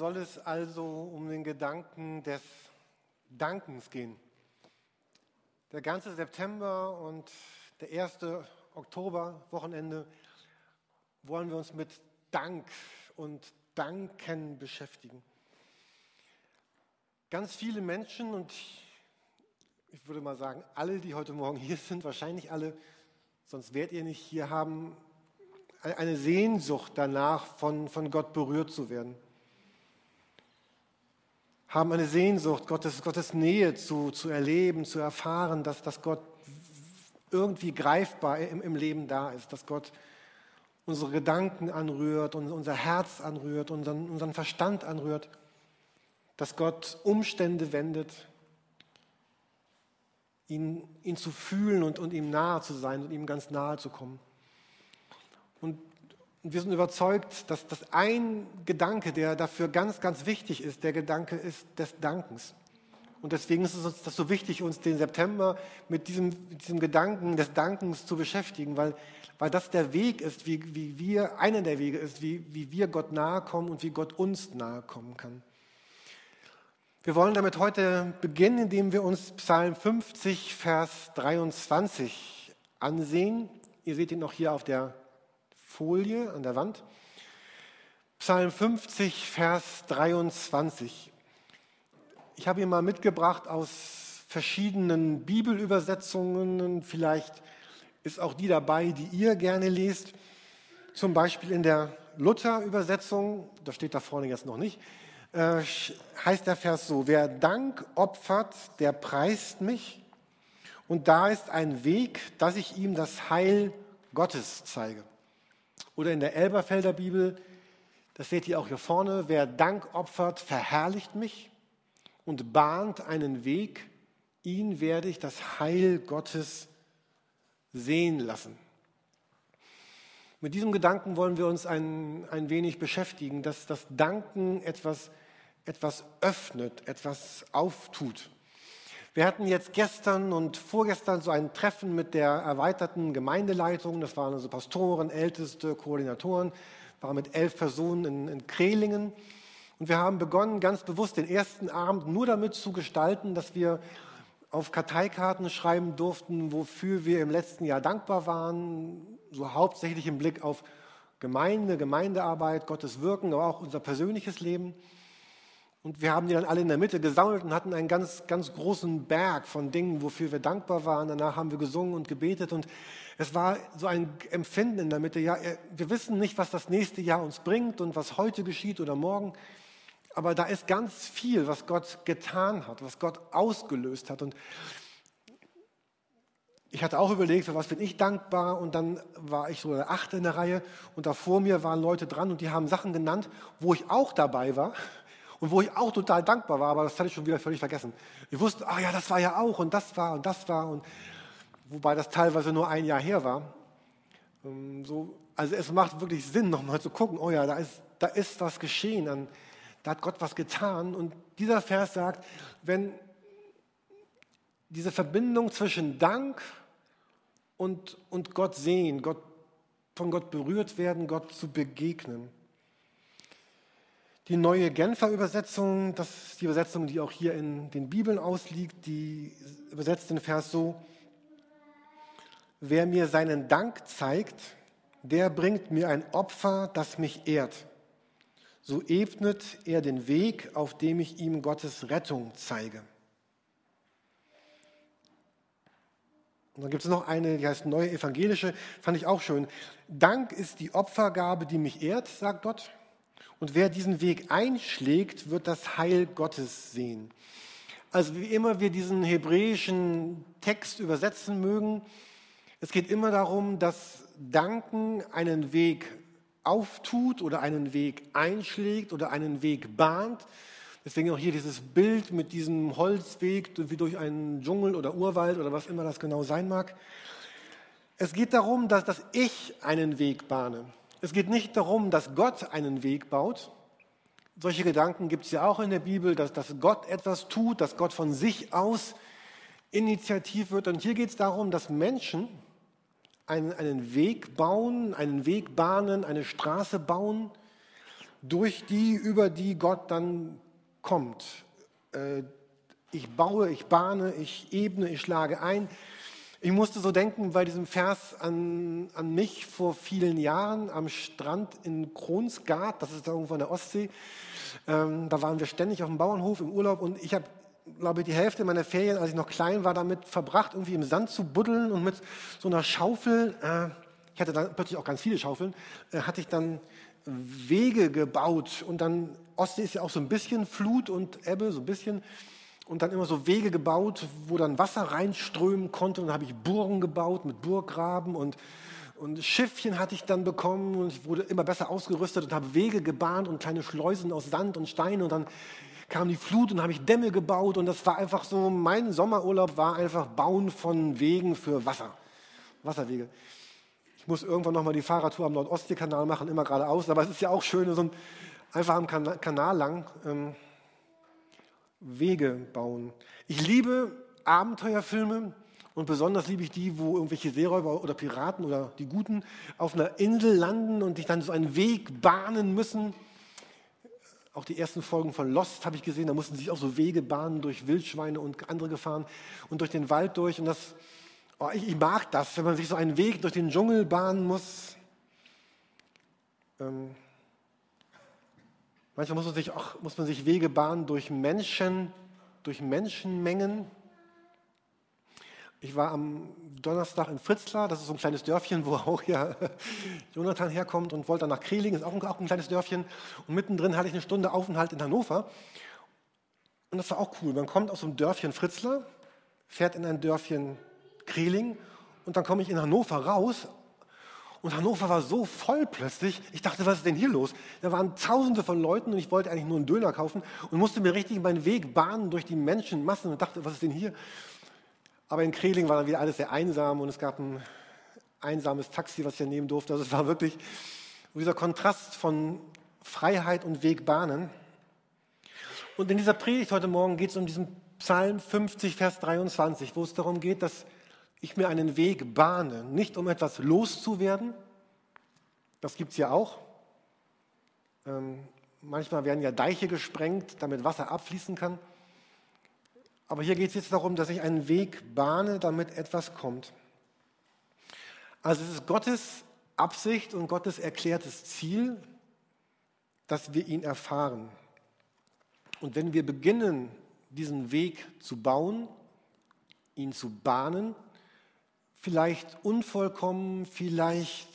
soll es also um den Gedanken des Dankens gehen. Der ganze September und der erste Oktober, Wochenende, wollen wir uns mit Dank und Danken beschäftigen. Ganz viele Menschen und ich würde mal sagen, alle, die heute Morgen hier sind, wahrscheinlich alle, sonst wärt ihr nicht hier, haben eine Sehnsucht danach, von, von Gott berührt zu werden. Haben eine Sehnsucht, Gottes, Gottes Nähe zu, zu erleben, zu erfahren, dass, dass Gott irgendwie greifbar im, im Leben da ist, dass Gott unsere Gedanken anrührt, unser Herz anrührt, unseren, unseren Verstand anrührt, dass Gott Umstände wendet, ihn, ihn zu fühlen und, und ihm nahe zu sein und ihm ganz nahe zu kommen. Und wir sind überzeugt, dass das ein Gedanke, der dafür ganz, ganz wichtig ist, der Gedanke ist des Dankens. Und deswegen ist es uns das so wichtig, uns den September mit diesem, diesem Gedanken des Dankens zu beschäftigen, weil, weil das der Weg ist, wie, wie wir, einer der Wege ist, wie, wie wir Gott nahe kommen und wie Gott uns nahe kommen kann. Wir wollen damit heute beginnen, indem wir uns Psalm 50, Vers 23 ansehen. Ihr seht ihn noch hier auf der Folie an der Wand. Psalm 50, Vers 23. Ich habe ihn mal mitgebracht aus verschiedenen Bibelübersetzungen. Vielleicht ist auch die dabei, die ihr gerne lest. Zum Beispiel in der Luther-Übersetzung, da steht da vorne jetzt noch nicht, äh, heißt der Vers so, wer Dank opfert, der preist mich. Und da ist ein Weg, dass ich ihm das Heil Gottes zeige. Oder in der Elberfelder Bibel, das seht ihr auch hier vorne, wer Dank opfert, verherrlicht mich und bahnt einen Weg, ihn werde ich das Heil Gottes sehen lassen. Mit diesem Gedanken wollen wir uns ein, ein wenig beschäftigen, dass das Danken etwas, etwas öffnet, etwas auftut. Wir hatten jetzt gestern und vorgestern so ein Treffen mit der erweiterten Gemeindeleitung. Das waren also Pastoren, Älteste, Koordinatoren, waren mit elf Personen in, in Krehlingen. Und wir haben begonnen, ganz bewusst den ersten Abend nur damit zu gestalten, dass wir auf Karteikarten schreiben durften, wofür wir im letzten Jahr dankbar waren, so hauptsächlich im Blick auf Gemeinde, Gemeindearbeit, Gottes Wirken, aber auch unser persönliches Leben. Und wir haben die dann alle in der Mitte gesammelt und hatten einen ganz, ganz großen Berg von Dingen, wofür wir dankbar waren. Danach haben wir gesungen und gebetet und es war so ein Empfinden in der Mitte. Ja, wir wissen nicht, was das nächste Jahr uns bringt und was heute geschieht oder morgen. Aber da ist ganz viel, was Gott getan hat, was Gott ausgelöst hat. Und ich hatte auch überlegt, für was bin ich dankbar? Und dann war ich so der Achte in der Reihe und da vor mir waren Leute dran und die haben Sachen genannt, wo ich auch dabei war und wo ich auch total dankbar war, aber das hatte ich schon wieder völlig vergessen. Ich wusste, ah ja, das war ja auch und das war und das war und wobei das teilweise nur ein Jahr her war. Ähm, so, also es macht wirklich Sinn, nochmal zu gucken, oh ja, da ist, da ist was geschehen, an, da hat Gott was getan. Und dieser Vers sagt, wenn diese Verbindung zwischen Dank und, und Gott sehen, Gott, von Gott berührt werden, Gott zu begegnen, die neue Genfer Übersetzung, das ist die Übersetzung, die auch hier in den Bibeln ausliegt, die übersetzt den Vers so, wer mir seinen Dank zeigt, der bringt mir ein Opfer, das mich ehrt. So ebnet er den Weg, auf dem ich ihm Gottes Rettung zeige. Und dann gibt es noch eine, die heißt Neue Evangelische, fand ich auch schön. Dank ist die Opfergabe, die mich ehrt, sagt Gott. Und wer diesen Weg einschlägt, wird das Heil Gottes sehen. Also wie immer wir diesen hebräischen Text übersetzen mögen, es geht immer darum, dass Danken einen Weg auftut oder einen Weg einschlägt oder einen Weg bahnt. Deswegen auch hier dieses Bild mit diesem Holzweg wie durch einen Dschungel oder Urwald oder was immer das genau sein mag. Es geht darum, dass, dass ich einen Weg bahne. Es geht nicht darum, dass Gott einen Weg baut. Solche Gedanken gibt es ja auch in der Bibel, dass, dass Gott etwas tut, dass Gott von sich aus initiativ wird. Und hier geht es darum, dass Menschen einen, einen Weg bauen, einen Weg bahnen, eine Straße bauen, durch die, über die Gott dann kommt. Äh, ich baue, ich bahne, ich ebne, ich schlage ein. Ich musste so denken bei diesem Vers an, an mich vor vielen Jahren am Strand in Kronsgard, das ist da irgendwo an der Ostsee. Ähm, da waren wir ständig auf dem Bauernhof im Urlaub und ich habe, glaube ich, die Hälfte meiner Ferien, als ich noch klein war, damit verbracht, irgendwie im Sand zu buddeln und mit so einer Schaufel, äh, ich hatte dann plötzlich auch ganz viele Schaufeln, äh, hatte ich dann Wege gebaut. Und dann, Ostsee ist ja auch so ein bisschen Flut und Ebbe, so ein bisschen und dann immer so Wege gebaut, wo dann Wasser reinströmen konnte. Und dann habe ich Burgen gebaut mit Burggraben und, und Schiffchen hatte ich dann bekommen und ich wurde immer besser ausgerüstet und habe Wege gebahnt und kleine Schleusen aus Sand und Stein und dann kam die Flut und habe ich Dämme gebaut und das war einfach so, mein Sommerurlaub war einfach Bauen von Wegen für Wasser, Wasserwege. Ich muss irgendwann nochmal die Fahrradtour am Nordostseekanal machen, immer geradeaus, aber es ist ja auch schön, so ein, einfach am Kanal lang. Ähm, Wege bauen. Ich liebe Abenteuerfilme und besonders liebe ich die, wo irgendwelche Seeräuber oder Piraten oder die Guten auf einer Insel landen und sich dann so einen Weg bahnen müssen. Auch die ersten Folgen von Lost habe ich gesehen, da mussten sich auch so Wege bahnen durch Wildschweine und andere Gefahren und durch den Wald durch. Und das, oh, ich, ich, mag das, wenn man sich so einen Weg durch den Dschungel bahnen muss. Ähm, Manchmal muss man sich, auch, muss man sich Wege bahnen durch Menschen, durch Menschenmengen. Ich war am Donnerstag in Fritzlar, das ist so ein kleines Dörfchen, wo auch ja Jonathan herkommt und wollte dann nach Kreling, ist auch ein, auch ein kleines Dörfchen. Und mittendrin hatte ich eine Stunde Aufenthalt in Hannover. Und das war auch cool. Man kommt aus einem Dörfchen Fritzlar, fährt in ein Dörfchen Kreling und dann komme ich in Hannover raus und Hannover war so voll plötzlich. Ich dachte, was ist denn hier los? Da waren Tausende von Leuten und ich wollte eigentlich nur einen Döner kaufen und musste mir richtig meinen Weg bahnen durch die Menschenmassen und dachte, was ist denn hier? Aber in Kreling war dann wieder alles sehr einsam und es gab ein einsames Taxi, was ich nehmen durfte. Also es war wirklich dieser Kontrast von Freiheit und Wegbahnen. Und in dieser Predigt heute Morgen geht es um diesen Psalm 50, Vers 23, wo es darum geht, dass ich mir einen Weg bahne, nicht um etwas loszuwerden, das gibt es ja auch. Ähm, manchmal werden ja Deiche gesprengt, damit Wasser abfließen kann. Aber hier geht es jetzt darum, dass ich einen Weg bahne, damit etwas kommt. Also es ist Gottes Absicht und Gottes erklärtes Ziel, dass wir ihn erfahren. Und wenn wir beginnen, diesen Weg zu bauen, ihn zu bahnen, vielleicht unvollkommen, vielleicht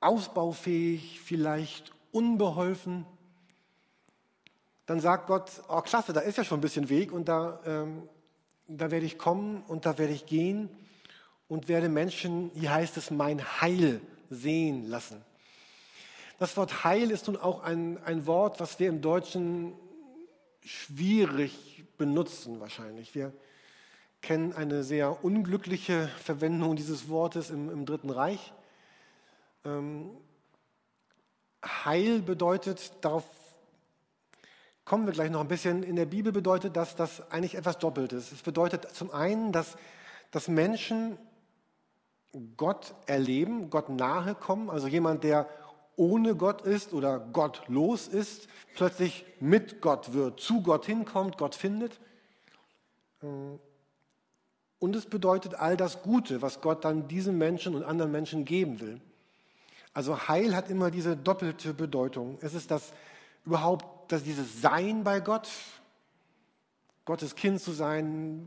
ausbaufähig, vielleicht unbeholfen, dann sagt Gott, oh klasse, da ist ja schon ein bisschen Weg und da, ähm, da werde ich kommen und da werde ich gehen und werde Menschen, hier heißt es, mein Heil sehen lassen. Das Wort Heil ist nun auch ein, ein Wort, was wir im Deutschen schwierig benutzen wahrscheinlich. Wir, kennen eine sehr unglückliche Verwendung dieses Wortes im, im Dritten Reich. Ähm, Heil bedeutet, darauf kommen wir gleich noch ein bisschen, in der Bibel bedeutet das, dass eigentlich etwas Doppeltes. Es bedeutet zum einen, dass, dass Menschen Gott erleben, Gott nahe kommen, also jemand, der ohne Gott ist oder gottlos ist, plötzlich mit Gott wird, zu Gott hinkommt, Gott findet. Ähm, und es bedeutet all das Gute, was Gott dann diesen Menschen und anderen Menschen geben will. Also Heil hat immer diese doppelte Bedeutung. Es ist das überhaupt, dass dieses Sein bei Gott, Gottes Kind zu sein,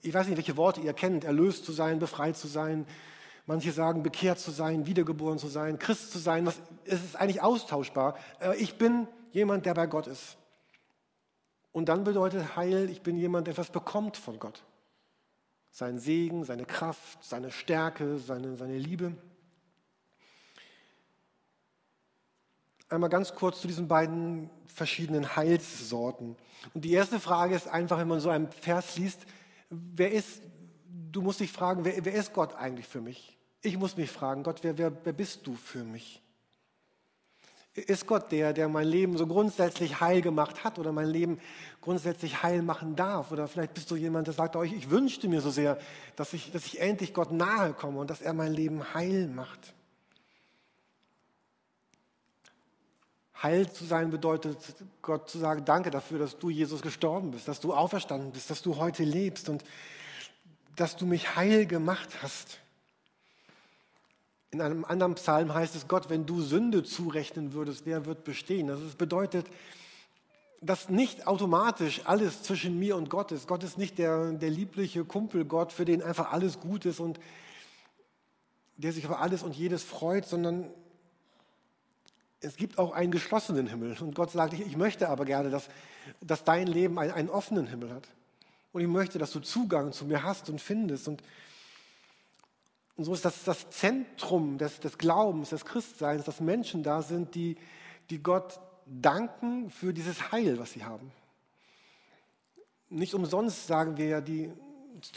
ich weiß nicht, welche Worte ihr kennt, erlöst zu sein, befreit zu sein. Manche sagen, bekehrt zu sein, wiedergeboren zu sein, Christ zu sein. es ist eigentlich austauschbar. Äh, ich bin jemand, der bei Gott ist. Und dann bedeutet Heil, ich bin jemand, der etwas bekommt von Gott. Sein Segen, seine Kraft, seine Stärke, seine, seine Liebe. Einmal ganz kurz zu diesen beiden verschiedenen Heilssorten. Und die erste Frage ist einfach, wenn man so einen Vers liest, wer ist, du musst dich fragen, wer, wer ist Gott eigentlich für mich? Ich muss mich fragen, Gott, wer, wer, wer bist du für mich? Ist Gott der, der mein Leben so grundsätzlich heil gemacht hat oder mein Leben grundsätzlich heil machen darf? Oder vielleicht bist du jemand, der sagt euch, ich wünschte mir so sehr, dass ich, dass ich endlich Gott nahe komme und dass er mein Leben heil macht. Heil zu sein bedeutet, Gott zu sagen, danke dafür, dass du, Jesus, gestorben bist, dass du auferstanden bist, dass du heute lebst und dass du mich heil gemacht hast. In einem anderen Psalm heißt es, Gott, wenn du Sünde zurechnen würdest, wer wird bestehen? Das bedeutet, dass nicht automatisch alles zwischen mir und Gott ist. Gott ist nicht der, der liebliche Kumpel Gott, für den einfach alles gut ist und der sich über alles und jedes freut, sondern es gibt auch einen geschlossenen Himmel. Und Gott sagt, ich, ich möchte aber gerne, dass, dass dein Leben einen, einen offenen Himmel hat. Und ich möchte, dass du Zugang zu mir hast und findest. Und und so ist das das Zentrum des, des Glaubens, des Christseins, dass Menschen da sind, die, die Gott danken für dieses Heil, was sie haben. Nicht umsonst sagen wir ja, die,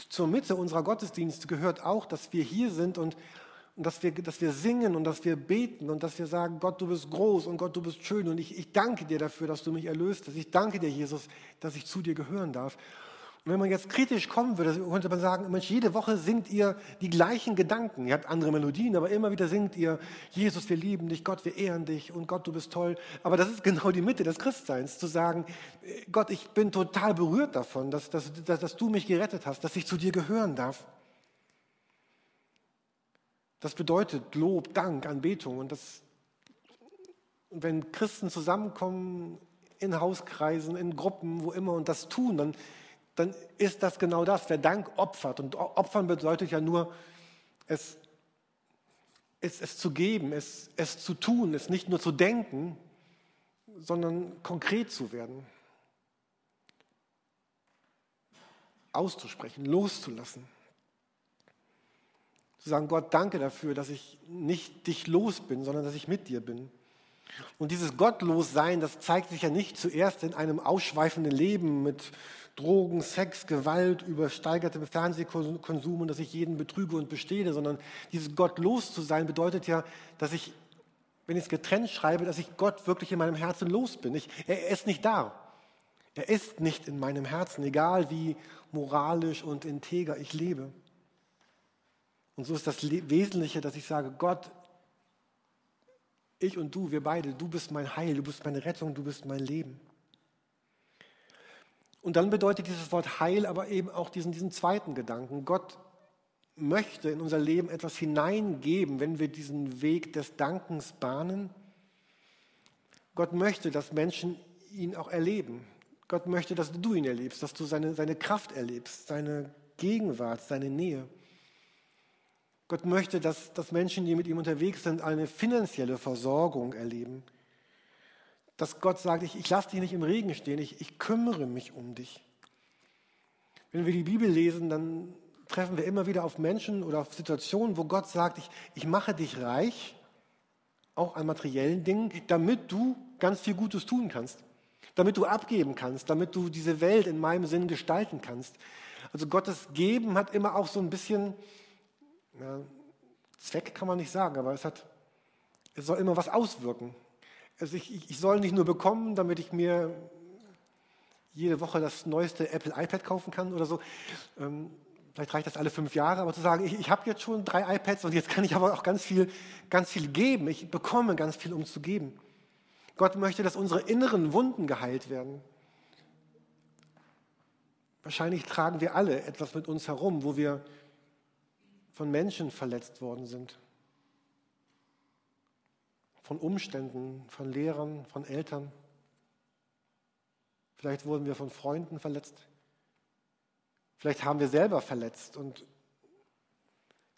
zur Mitte unserer Gottesdienste gehört auch, dass wir hier sind und, und dass, wir, dass wir singen und dass wir beten und dass wir sagen, Gott, du bist groß und Gott, du bist schön und ich, ich danke dir dafür, dass du mich erlöst hast. Ich danke dir, Jesus, dass ich zu dir gehören darf. Wenn man jetzt kritisch kommen würde, könnte man sagen, Mensch, jede Woche singt ihr die gleichen Gedanken. Ihr habt andere Melodien, aber immer wieder singt ihr, Jesus, wir lieben dich, Gott, wir ehren dich und Gott, du bist toll. Aber das ist genau die Mitte des Christseins, zu sagen, Gott, ich bin total berührt davon, dass, dass, dass, dass du mich gerettet hast, dass ich zu dir gehören darf. Das bedeutet Lob, Dank, Anbetung. Und das, wenn Christen zusammenkommen in Hauskreisen, in Gruppen, wo immer und das tun, dann dann ist das genau das. Wer Dank opfert, und opfern bedeutet ja nur, es, es, es zu geben, es, es zu tun, es nicht nur zu denken, sondern konkret zu werden. Auszusprechen, loszulassen. Zu sagen, Gott, danke dafür, dass ich nicht dich los bin, sondern dass ich mit dir bin. Und dieses Gottlossein, das zeigt sich ja nicht zuerst in einem ausschweifenden Leben mit Drogen, Sex, Gewalt, übersteigertem Fernsehkonsum und dass ich jeden betrüge und bestehe, sondern dieses gottlos zu sein bedeutet ja, dass ich, wenn ich es getrennt schreibe, dass ich Gott wirklich in meinem Herzen los bin. Ich, er ist nicht da. Er ist nicht in meinem Herzen, egal wie moralisch und integer ich lebe. Und so ist das Wesentliche, dass ich sage, Gott, ich und du, wir beide, du bist mein Heil, du bist meine Rettung, du bist mein Leben. Und dann bedeutet dieses Wort Heil aber eben auch diesen, diesen zweiten Gedanken. Gott möchte in unser Leben etwas hineingeben, wenn wir diesen Weg des Dankens bahnen. Gott möchte, dass Menschen ihn auch erleben. Gott möchte, dass du ihn erlebst, dass du seine, seine Kraft erlebst, seine Gegenwart, seine Nähe. Gott möchte, dass, dass Menschen, die mit ihm unterwegs sind, eine finanzielle Versorgung erleben dass Gott sagt, ich, ich lasse dich nicht im Regen stehen, ich, ich kümmere mich um dich. Wenn wir die Bibel lesen, dann treffen wir immer wieder auf Menschen oder auf Situationen, wo Gott sagt, ich, ich mache dich reich, auch an materiellen Dingen, damit du ganz viel Gutes tun kannst, damit du abgeben kannst, damit du diese Welt in meinem Sinn gestalten kannst. Also Gottes Geben hat immer auch so ein bisschen, ja, Zweck kann man nicht sagen, aber es, hat, es soll immer was auswirken. Also ich, ich soll nicht nur bekommen, damit ich mir jede Woche das neueste Apple iPad kaufen kann oder so. Ähm, vielleicht reicht das alle fünf Jahre, aber zu sagen, ich, ich habe jetzt schon drei iPads und jetzt kann ich aber auch ganz viel, ganz viel geben. Ich bekomme ganz viel, um zu geben. Gott möchte, dass unsere inneren Wunden geheilt werden. Wahrscheinlich tragen wir alle etwas mit uns herum, wo wir von Menschen verletzt worden sind von Umständen, von Lehrern, von Eltern. Vielleicht wurden wir von Freunden verletzt. Vielleicht haben wir selber verletzt und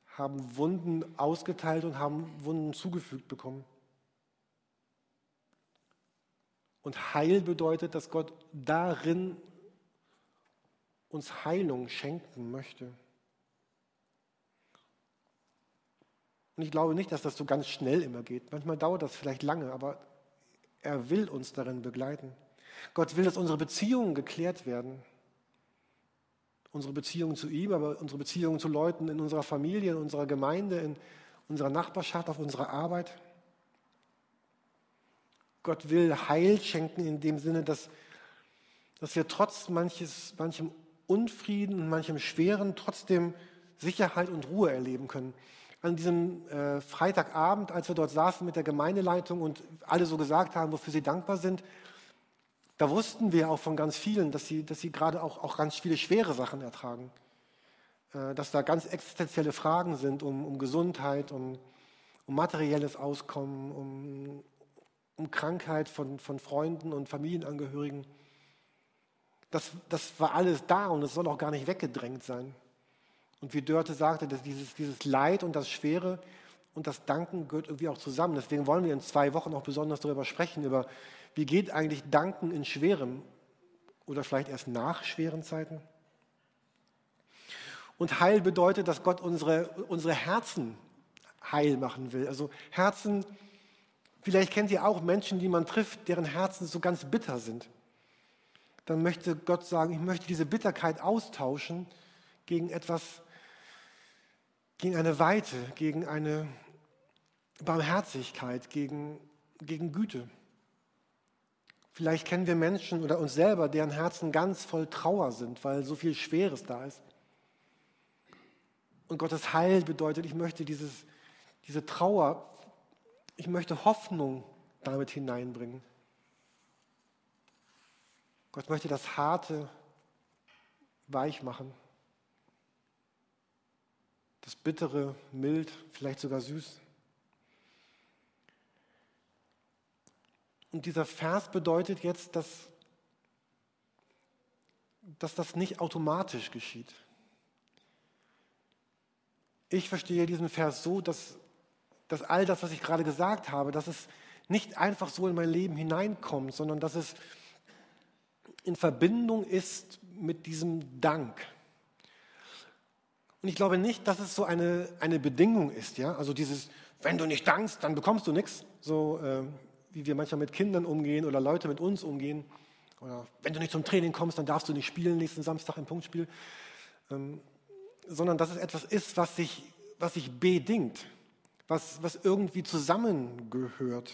haben Wunden ausgeteilt und haben Wunden zugefügt bekommen. Und Heil bedeutet, dass Gott darin uns Heilung schenken möchte. Und ich glaube nicht, dass das so ganz schnell immer geht. Manchmal dauert das vielleicht lange, aber er will uns darin begleiten. Gott will, dass unsere Beziehungen geklärt werden. Unsere Beziehungen zu ihm, aber unsere Beziehungen zu Leuten in unserer Familie, in unserer Gemeinde, in unserer Nachbarschaft, auf unserer Arbeit. Gott will Heil schenken in dem Sinne, dass, dass wir trotz manches, manchem Unfrieden und manchem Schweren trotzdem Sicherheit und Ruhe erleben können. An diesem äh, Freitagabend, als wir dort saßen mit der Gemeindeleitung und alle so gesagt haben, wofür sie dankbar sind, da wussten wir auch von ganz vielen, dass sie, dass sie gerade auch, auch ganz viele schwere Sachen ertragen. Äh, dass da ganz existenzielle Fragen sind um, um Gesundheit, um, um materielles Auskommen, um, um Krankheit von, von Freunden und Familienangehörigen. Das, das war alles da und es soll auch gar nicht weggedrängt sein. Und wie Dörte sagte, dass dieses, dieses Leid und das Schwere und das Danken gehört irgendwie auch zusammen. Deswegen wollen wir in zwei Wochen auch besonders darüber sprechen, über wie geht eigentlich Danken in schweren oder vielleicht erst nach schweren Zeiten. Und Heil bedeutet, dass Gott unsere, unsere Herzen heil machen will. Also Herzen, vielleicht kennt ihr auch Menschen, die man trifft, deren Herzen so ganz bitter sind. Dann möchte Gott sagen, ich möchte diese Bitterkeit austauschen gegen etwas, gegen eine Weite, gegen eine Barmherzigkeit, gegen, gegen Güte. Vielleicht kennen wir Menschen oder uns selber, deren Herzen ganz voll Trauer sind, weil so viel Schweres da ist. Und Gottes Heil bedeutet, ich möchte dieses, diese Trauer, ich möchte Hoffnung damit hineinbringen. Gott möchte das Harte weich machen. Das Bittere mild, vielleicht sogar süß. Und dieser Vers bedeutet jetzt, dass, dass das nicht automatisch geschieht. Ich verstehe diesen Vers so, dass, dass all das, was ich gerade gesagt habe, dass es nicht einfach so in mein Leben hineinkommt, sondern dass es in Verbindung ist mit diesem Dank. Und ich glaube nicht, dass es so eine, eine Bedingung ist. Ja? Also dieses, wenn du nicht dankst, dann bekommst du nichts. So äh, wie wir manchmal mit Kindern umgehen oder Leute mit uns umgehen. Oder wenn du nicht zum Training kommst, dann darfst du nicht spielen nächsten Samstag im Punktspiel. Ähm, sondern dass es etwas ist, was sich, was sich bedingt, was, was irgendwie zusammengehört.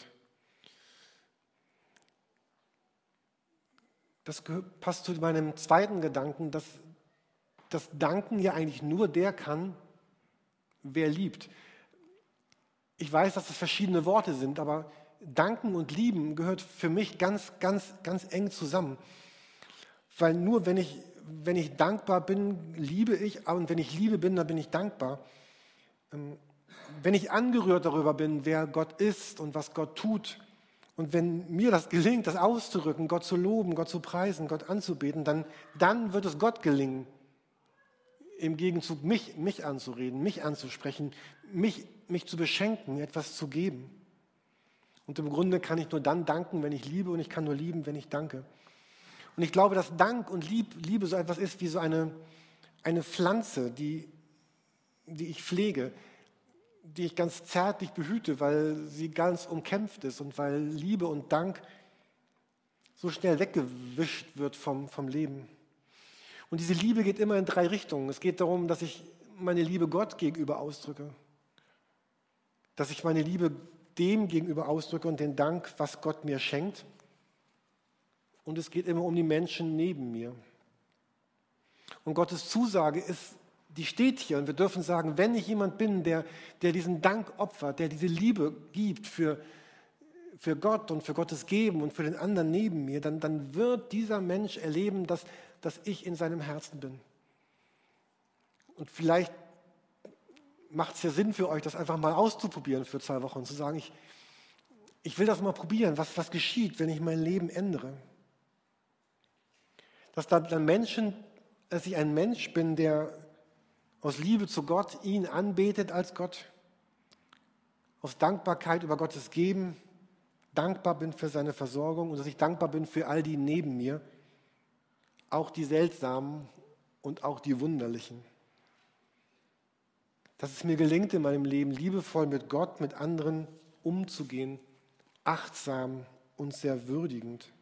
Das passt zu meinem zweiten Gedanken, dass das Danken ja eigentlich nur der kann, wer liebt. Ich weiß, dass das verschiedene Worte sind, aber Danken und Lieben gehört für mich ganz, ganz, ganz eng zusammen. Weil nur wenn ich, wenn ich dankbar bin, liebe ich, und wenn ich liebe bin, dann bin ich dankbar. Ähm, wenn ich angerührt darüber bin, wer Gott ist und was Gott tut, und wenn mir das gelingt, das auszurücken, Gott zu loben, Gott zu preisen, Gott anzubeten, dann, dann wird es Gott gelingen, im Gegenzug mich, mich anzureden, mich anzusprechen, mich, mich zu beschenken, etwas zu geben. Und im Grunde kann ich nur dann danken, wenn ich liebe und ich kann nur lieben, wenn ich danke. Und ich glaube, dass Dank und Liebe so etwas ist wie so eine, eine Pflanze, die, die ich pflege, die ich ganz zärtlich behüte, weil sie ganz umkämpft ist und weil Liebe und Dank so schnell weggewischt wird vom, vom Leben. Und diese Liebe geht immer in drei Richtungen. Es geht darum, dass ich meine Liebe Gott gegenüber ausdrücke, dass ich meine Liebe dem gegenüber ausdrücke und den Dank, was Gott mir schenkt. Und es geht immer um die Menschen neben mir. Und Gottes Zusage ist, die steht hier. Und wir dürfen sagen, wenn ich jemand bin, der, der diesen Dank opfert, der diese Liebe gibt für, für Gott und für Gottes Geben und für den anderen neben mir, dann, dann wird dieser Mensch erleben, dass, dass ich in seinem Herzen bin. Und vielleicht macht es ja Sinn für euch, das einfach mal auszuprobieren für zwei Wochen zu sagen, ich, ich will das mal probieren, was, was geschieht, wenn ich mein Leben ändere. Dass da dann Menschen, dass ich ein Mensch bin, der aus Liebe zu Gott ihn anbetet als Gott, aus Dankbarkeit über Gottes Geben, dankbar bin für seine Versorgung und dass ich dankbar bin für all die neben mir, auch die seltsamen und auch die wunderlichen dass es mir gelingt, in meinem Leben liebevoll mit Gott, mit anderen umzugehen, achtsam und sehr würdigend.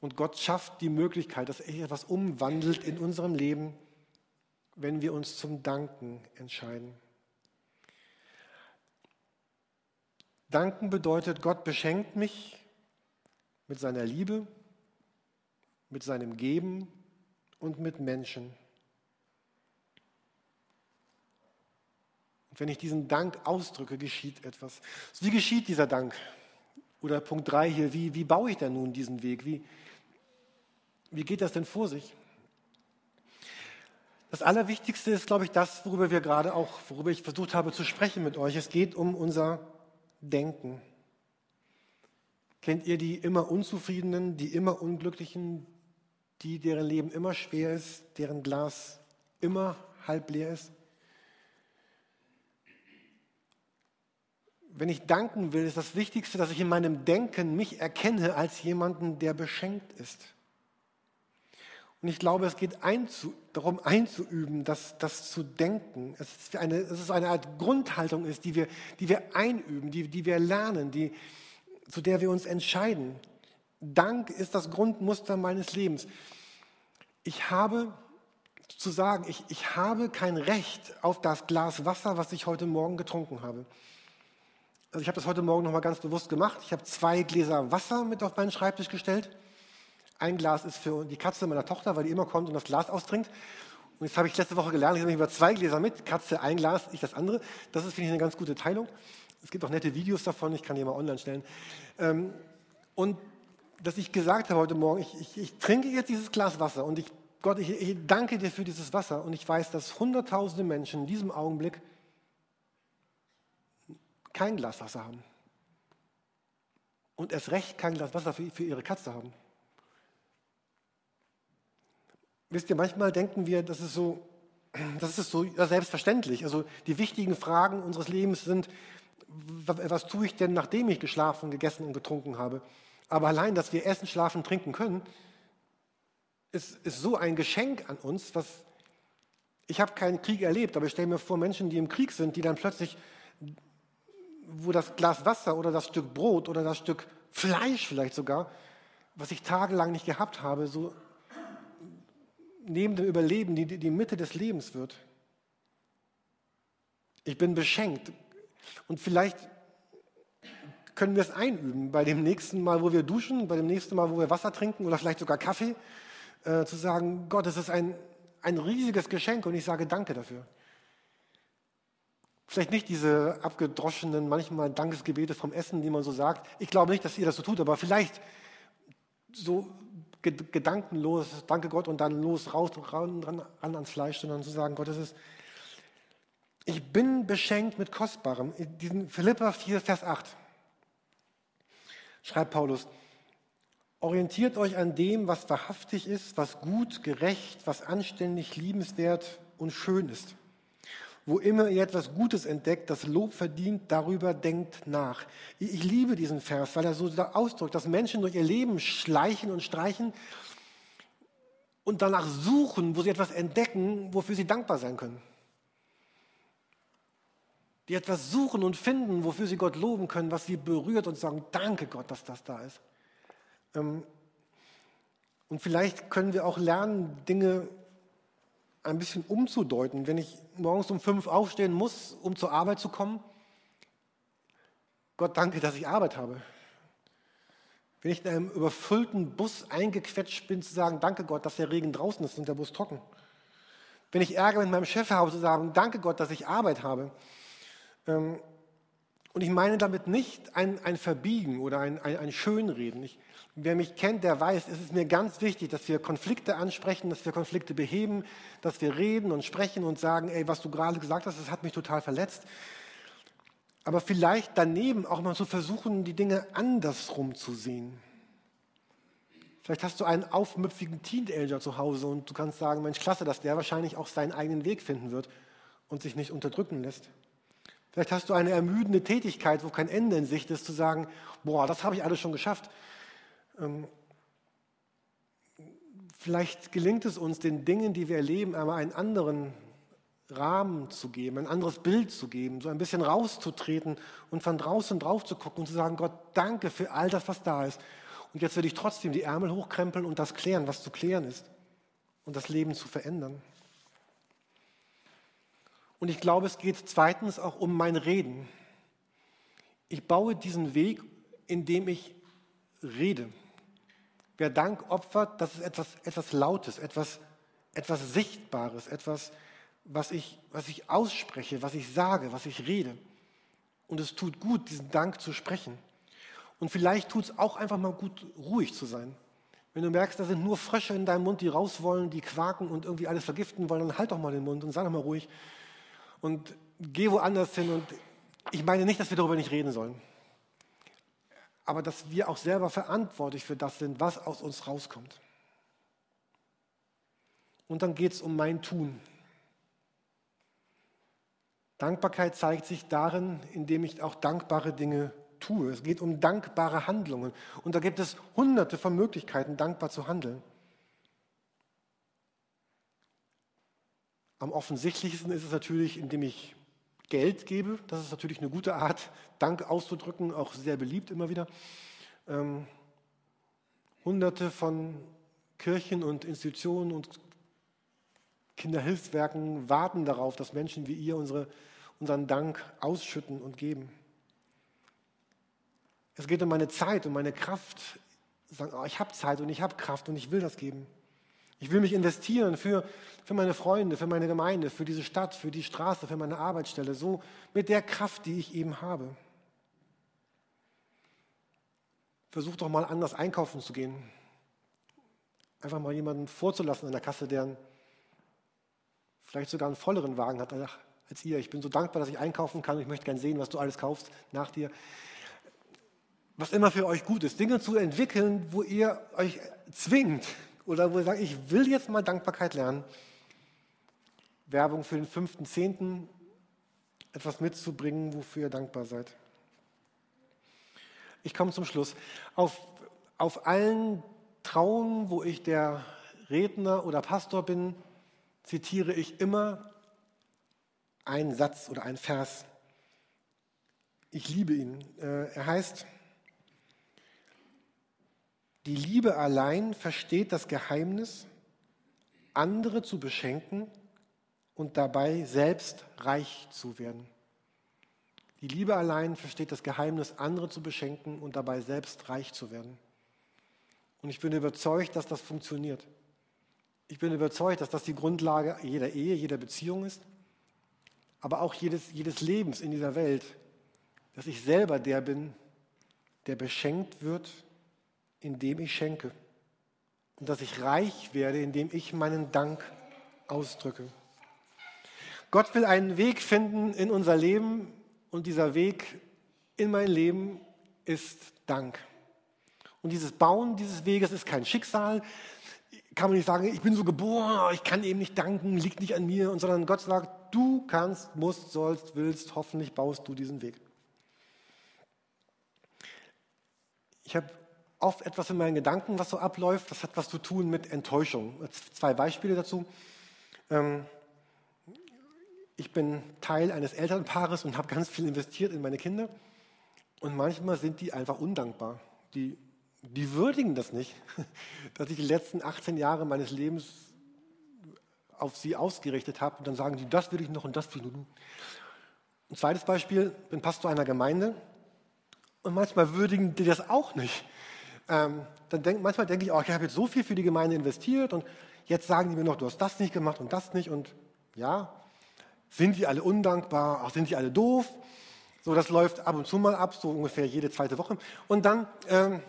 Und Gott schafft die Möglichkeit, dass er etwas umwandelt in unserem Leben, wenn wir uns zum Danken entscheiden. Danken bedeutet, Gott beschenkt mich mit seiner Liebe, mit seinem Geben und mit Menschen. Wenn ich diesen Dank ausdrücke, geschieht etwas. Wie geschieht dieser Dank? Oder Punkt 3 hier, wie, wie baue ich denn nun diesen Weg? Wie, wie geht das denn vor sich? Das Allerwichtigste ist, glaube ich, das, worüber wir gerade auch, worüber ich versucht habe zu sprechen mit euch. Es geht um unser Denken. Kennt ihr die immer Unzufriedenen, die immer Unglücklichen, die, deren Leben immer schwer ist, deren Glas immer halb leer ist? Wenn ich danken will, ist das Wichtigste, dass ich in meinem Denken mich erkenne als jemanden, der beschenkt ist. Und ich glaube, es geht einzu, darum einzuüben, das, das zu denken. Es ist, eine, es ist eine Art Grundhaltung ist, die wir, die wir einüben, die, die wir lernen, die, zu der wir uns entscheiden. Dank ist das Grundmuster meines Lebens. Ich habe zu sagen, ich, ich habe kein Recht auf das Glas Wasser, was ich heute Morgen getrunken habe. Also ich habe das heute Morgen nochmal ganz bewusst gemacht. Ich habe zwei Gläser Wasser mit auf meinen Schreibtisch gestellt. Ein Glas ist für die Katze meiner Tochter, weil die immer kommt und das Glas austrinkt. Und jetzt habe ich letzte Woche gelernt, ich habe über zwei Gläser mit, Katze ein Glas, ich das andere. Das ist, finde ich, eine ganz gute Teilung. Es gibt auch nette Videos davon, ich kann die mal online stellen. Ähm, und dass ich gesagt habe heute Morgen, ich, ich, ich trinke jetzt dieses Glas Wasser und ich, Gott, ich, ich danke dir für dieses Wasser und ich weiß, dass hunderttausende Menschen in diesem Augenblick kein Glas Wasser haben. Und erst recht kein Glas Wasser für, für ihre Katze haben. Wisst ihr, manchmal denken wir, das ist so, das ist so selbstverständlich. Also die wichtigen Fragen unseres Lebens sind, was tue ich denn, nachdem ich geschlafen, gegessen und getrunken habe? Aber allein, dass wir essen, schlafen, trinken können, ist, ist so ein Geschenk an uns, was ich habe keinen Krieg erlebt, aber ich stelle mir vor, Menschen, die im Krieg sind, die dann plötzlich, wo das Glas Wasser oder das Stück Brot oder das Stück Fleisch vielleicht sogar, was ich tagelang nicht gehabt habe, so neben dem Überleben die, die Mitte des Lebens wird. Ich bin beschenkt. Und vielleicht können wir es einüben bei dem nächsten Mal, wo wir duschen, bei dem nächsten Mal, wo wir Wasser trinken oder vielleicht sogar Kaffee, äh, zu sagen, Gott, es ist ein, ein riesiges Geschenk und ich sage Danke dafür. Vielleicht nicht diese abgedroschenen, manchmal Dankesgebete vom Essen, die man so sagt. Ich glaube nicht, dass ihr das so tut, aber vielleicht so gedankenlos, danke Gott, und dann los, raus, ran, ran, ran ans Fleisch, sondern zu sagen, Gott, es ist, ich bin beschenkt mit Kostbarem. In diesen Philippa 4, Vers 8 schreibt Paulus, orientiert euch an dem, was wahrhaftig ist, was gut, gerecht, was anständig, liebenswert und schön ist. Wo immer ihr etwas Gutes entdeckt, das Lob verdient, darüber denkt nach. Ich liebe diesen Vers, weil er so ausdrückt, dass Menschen durch ihr Leben schleichen und streichen und danach suchen, wo sie etwas entdecken, wofür sie dankbar sein können. Die etwas suchen und finden, wofür sie Gott loben können, was sie berührt und sagen, danke Gott, dass das da ist. Ähm, und vielleicht können wir auch lernen, Dinge ein bisschen umzudeuten. Wenn ich morgens um fünf aufstehen muss, um zur Arbeit zu kommen, Gott danke, dass ich Arbeit habe. Wenn ich in einem überfüllten Bus eingequetscht bin, zu sagen, danke Gott, dass der Regen draußen ist und der Bus trocken. Wenn ich Ärger mit meinem Chef habe, zu sagen, danke Gott, dass ich Arbeit habe. Ähm, und ich meine damit nicht ein, ein Verbiegen oder ein, ein, ein Schönreden. Ich, wer mich kennt, der weiß, es ist mir ganz wichtig, dass wir Konflikte ansprechen, dass wir Konflikte beheben, dass wir reden und sprechen und sagen, ey, was du gerade gesagt hast, das hat mich total verletzt. Aber vielleicht daneben auch mal zu versuchen, die Dinge andersrum zu sehen. Vielleicht hast du einen aufmüpfigen Teenager zu Hause und du kannst sagen, Mensch, klasse, dass der wahrscheinlich auch seinen eigenen Weg finden wird und sich nicht unterdrücken lässt. Vielleicht hast du eine ermüdende Tätigkeit, wo kein Ende in Sicht ist, zu sagen, boah, das habe ich alles schon geschafft. Ähm, vielleicht gelingt es uns, den Dingen, die wir erleben, einmal einen anderen Rahmen zu geben, ein anderes Bild zu geben, so ein bisschen rauszutreten und von draußen drauf zu gucken und zu sagen, Gott, danke für all das, was da ist. Und jetzt will ich trotzdem die Ärmel hochkrempeln und das klären, was zu klären ist und das Leben zu verändern. Und ich glaube, es geht zweitens auch um mein Reden. Ich baue diesen Weg, indem ich rede. Wer Dank opfert, das ist etwas, etwas Lautes, etwas, etwas Sichtbares, etwas, was ich, was ich ausspreche, was ich sage, was ich rede. Und es tut gut, diesen Dank zu sprechen. Und vielleicht tut es auch einfach mal gut, ruhig zu sein. Wenn du merkst, da sind nur Frösche in deinem Mund, die raus wollen, die quaken und irgendwie alles vergiften wollen, dann halt doch mal den Mund und sag doch mal ruhig. Und geh woanders hin. Und ich meine nicht, dass wir darüber nicht reden sollen. Aber dass wir auch selber verantwortlich für das sind, was aus uns rauskommt. Und dann geht es um mein Tun. Dankbarkeit zeigt sich darin, indem ich auch dankbare Dinge tue. Es geht um dankbare Handlungen. Und da gibt es hunderte von Möglichkeiten, dankbar zu handeln. Am offensichtlichsten ist es natürlich, indem ich Geld gebe. Das ist natürlich eine gute Art, Dank auszudrücken, auch sehr beliebt immer wieder. Ähm, hunderte von Kirchen und Institutionen und Kinderhilfswerken warten darauf, dass Menschen wie ihr unsere, unseren Dank ausschütten und geben. Es geht um meine Zeit, um meine Kraft. Sagen, oh, ich habe Zeit und ich habe Kraft und ich will das geben. Ich will mich investieren für, für meine Freunde, für meine Gemeinde, für diese Stadt, für die Straße, für meine Arbeitsstelle, so mit der Kraft, die ich eben habe. Versuch doch mal anders einkaufen zu gehen. Einfach mal jemanden vorzulassen an der Kasse, der vielleicht sogar einen volleren Wagen hat als ihr. Ich bin so dankbar, dass ich einkaufen kann. Ich möchte gerne sehen, was du alles kaufst nach dir was immer für euch gut ist, Dinge zu entwickeln, wo ihr euch zwingt oder wo ihr sagt, ich will jetzt mal Dankbarkeit lernen. Werbung für den 5.10. etwas mitzubringen, wofür ihr dankbar seid. Ich komme zum Schluss. Auf, auf allen Trauungen, wo ich der Redner oder Pastor bin, zitiere ich immer einen Satz oder einen Vers. Ich liebe ihn. Äh, er heißt, die Liebe allein versteht das Geheimnis, andere zu beschenken und dabei selbst reich zu werden. Die Liebe allein versteht das Geheimnis, andere zu beschenken und dabei selbst reich zu werden. Und ich bin überzeugt, dass das funktioniert. Ich bin überzeugt, dass das die Grundlage jeder Ehe, jeder Beziehung ist, aber auch jedes, jedes Lebens in dieser Welt, dass ich selber der bin, der beschenkt wird indem ich schenke. Und dass ich reich werde, indem ich meinen Dank ausdrücke. Gott will einen Weg finden in unser Leben und dieser Weg in mein Leben ist Dank. Und dieses Bauen dieses Weges ist kein Schicksal. Kann man nicht sagen, ich bin so geboren, ich kann eben nicht danken, liegt nicht an mir, sondern Gott sagt, du kannst, musst, sollst, willst, hoffentlich baust du diesen Weg. Ich habe oft etwas in meinen Gedanken, was so abläuft. Das hat was zu tun mit Enttäuschung. Zwei Beispiele dazu. Ähm, ich bin Teil eines Elternpaares und habe ganz viel investiert in meine Kinder. Und manchmal sind die einfach undankbar. Die, die würdigen das nicht, dass ich die letzten 18 Jahre meines Lebens auf sie ausgerichtet habe. Und dann sagen die, das will ich noch und das will ich noch. Ein zweites Beispiel, bin Pastor einer Gemeinde. Und manchmal würdigen die das auch nicht ähm, dann denk, manchmal denke ich, oh, ich habe jetzt so viel für die Gemeinde investiert und jetzt sagen die mir noch, du hast das nicht gemacht und das nicht und ja, sind die alle undankbar, auch sind die alle doof. So, das läuft ab und zu mal ab, so ungefähr jede zweite Woche. Und dann, ähm,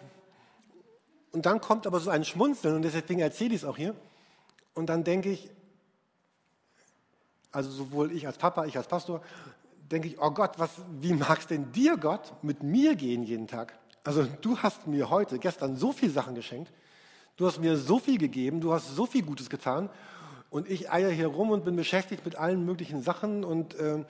und dann kommt aber so ein Schmunzeln und deswegen erzähle ich es auch hier. Und dann denke ich, also sowohl ich als Papa, ich als Pastor, denke ich, oh Gott, was, wie mag es denn dir, Gott, mit mir gehen jeden Tag? Also du hast mir heute, gestern so viele Sachen geschenkt, du hast mir so viel gegeben, du hast so viel Gutes getan und ich eier hier rum und bin beschäftigt mit allen möglichen Sachen und äh,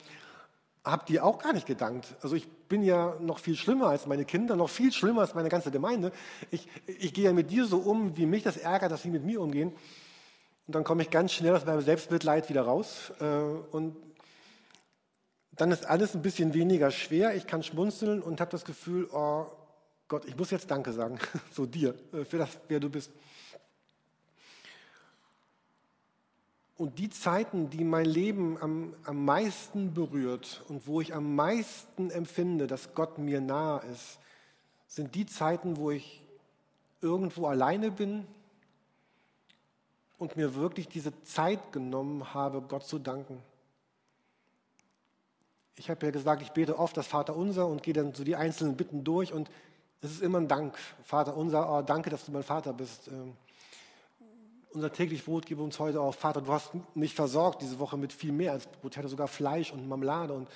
habe dir auch gar nicht gedankt. Also ich bin ja noch viel schlimmer als meine Kinder, noch viel schlimmer als meine ganze Gemeinde. Ich, ich gehe ja mit dir so um, wie mich das ärgert, dass sie mit mir umgehen. Und dann komme ich ganz schnell aus meinem Selbstmitleid wieder raus. Äh, und dann ist alles ein bisschen weniger schwer. Ich kann schmunzeln und habe das Gefühl, oh, Gott, ich muss jetzt Danke sagen, so dir, äh, für das, wer du bist. Und die Zeiten, die mein Leben am, am meisten berührt und wo ich am meisten empfinde, dass Gott mir nahe ist, sind die Zeiten, wo ich irgendwo alleine bin, und mir wirklich diese Zeit genommen habe, Gott zu danken. Ich habe ja gesagt, ich bete oft das Vater unser und gehe dann so die einzelnen Bitten durch und es ist immer ein Dank. Vater unser, oh, danke, dass du mein Vater bist. Ähm, unser täglich Brot gib uns heute auch. Vater, du hast mich versorgt diese Woche mit viel mehr als Brot. Ich hatte sogar Fleisch und Marmelade und,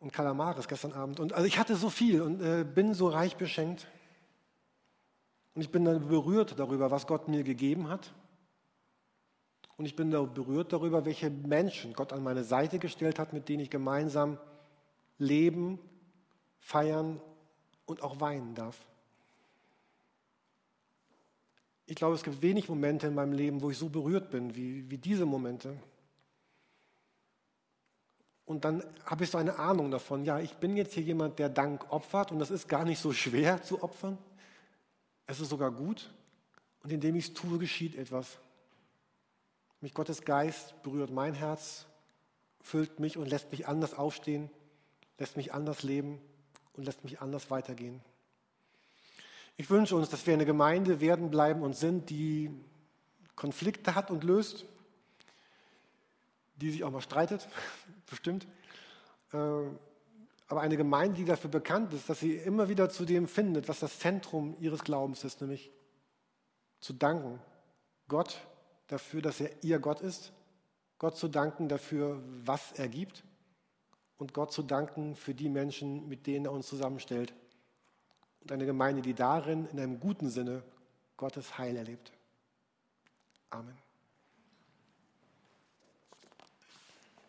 und Kalamares gestern Abend. Und also ich hatte so viel und äh, bin so reich beschenkt. Und ich bin dann berührt darüber, was Gott mir gegeben hat. Und ich bin da berührt darüber, welche Menschen Gott an meine Seite gestellt hat, mit denen ich gemeinsam leben, feiern und auch weinen darf. Ich glaube, es gibt wenig Momente in meinem Leben, wo ich so berührt bin wie, wie diese Momente. Und dann habe ich so eine Ahnung davon, ja, ich bin jetzt hier jemand, der Dank opfert und das ist gar nicht so schwer zu opfern. Es ist sogar gut und indem ich es tue, geschieht etwas. Mich Gottes Geist berührt mein Herz, füllt mich und lässt mich anders aufstehen, lässt mich anders leben und lässt mich anders weitergehen. Ich wünsche uns, dass wir eine Gemeinde werden, bleiben und sind, die Konflikte hat und löst, die sich auch mal streitet, bestimmt. Äh, aber eine Gemeinde, die dafür bekannt ist, dass sie immer wieder zu dem findet, was das Zentrum ihres Glaubens ist, nämlich zu danken. Gott dafür, dass er ihr Gott ist, Gott zu danken dafür, was er gibt und Gott zu danken für die Menschen, mit denen er uns zusammenstellt. Und eine Gemeinde, die darin in einem guten Sinne Gottes Heil erlebt. Amen.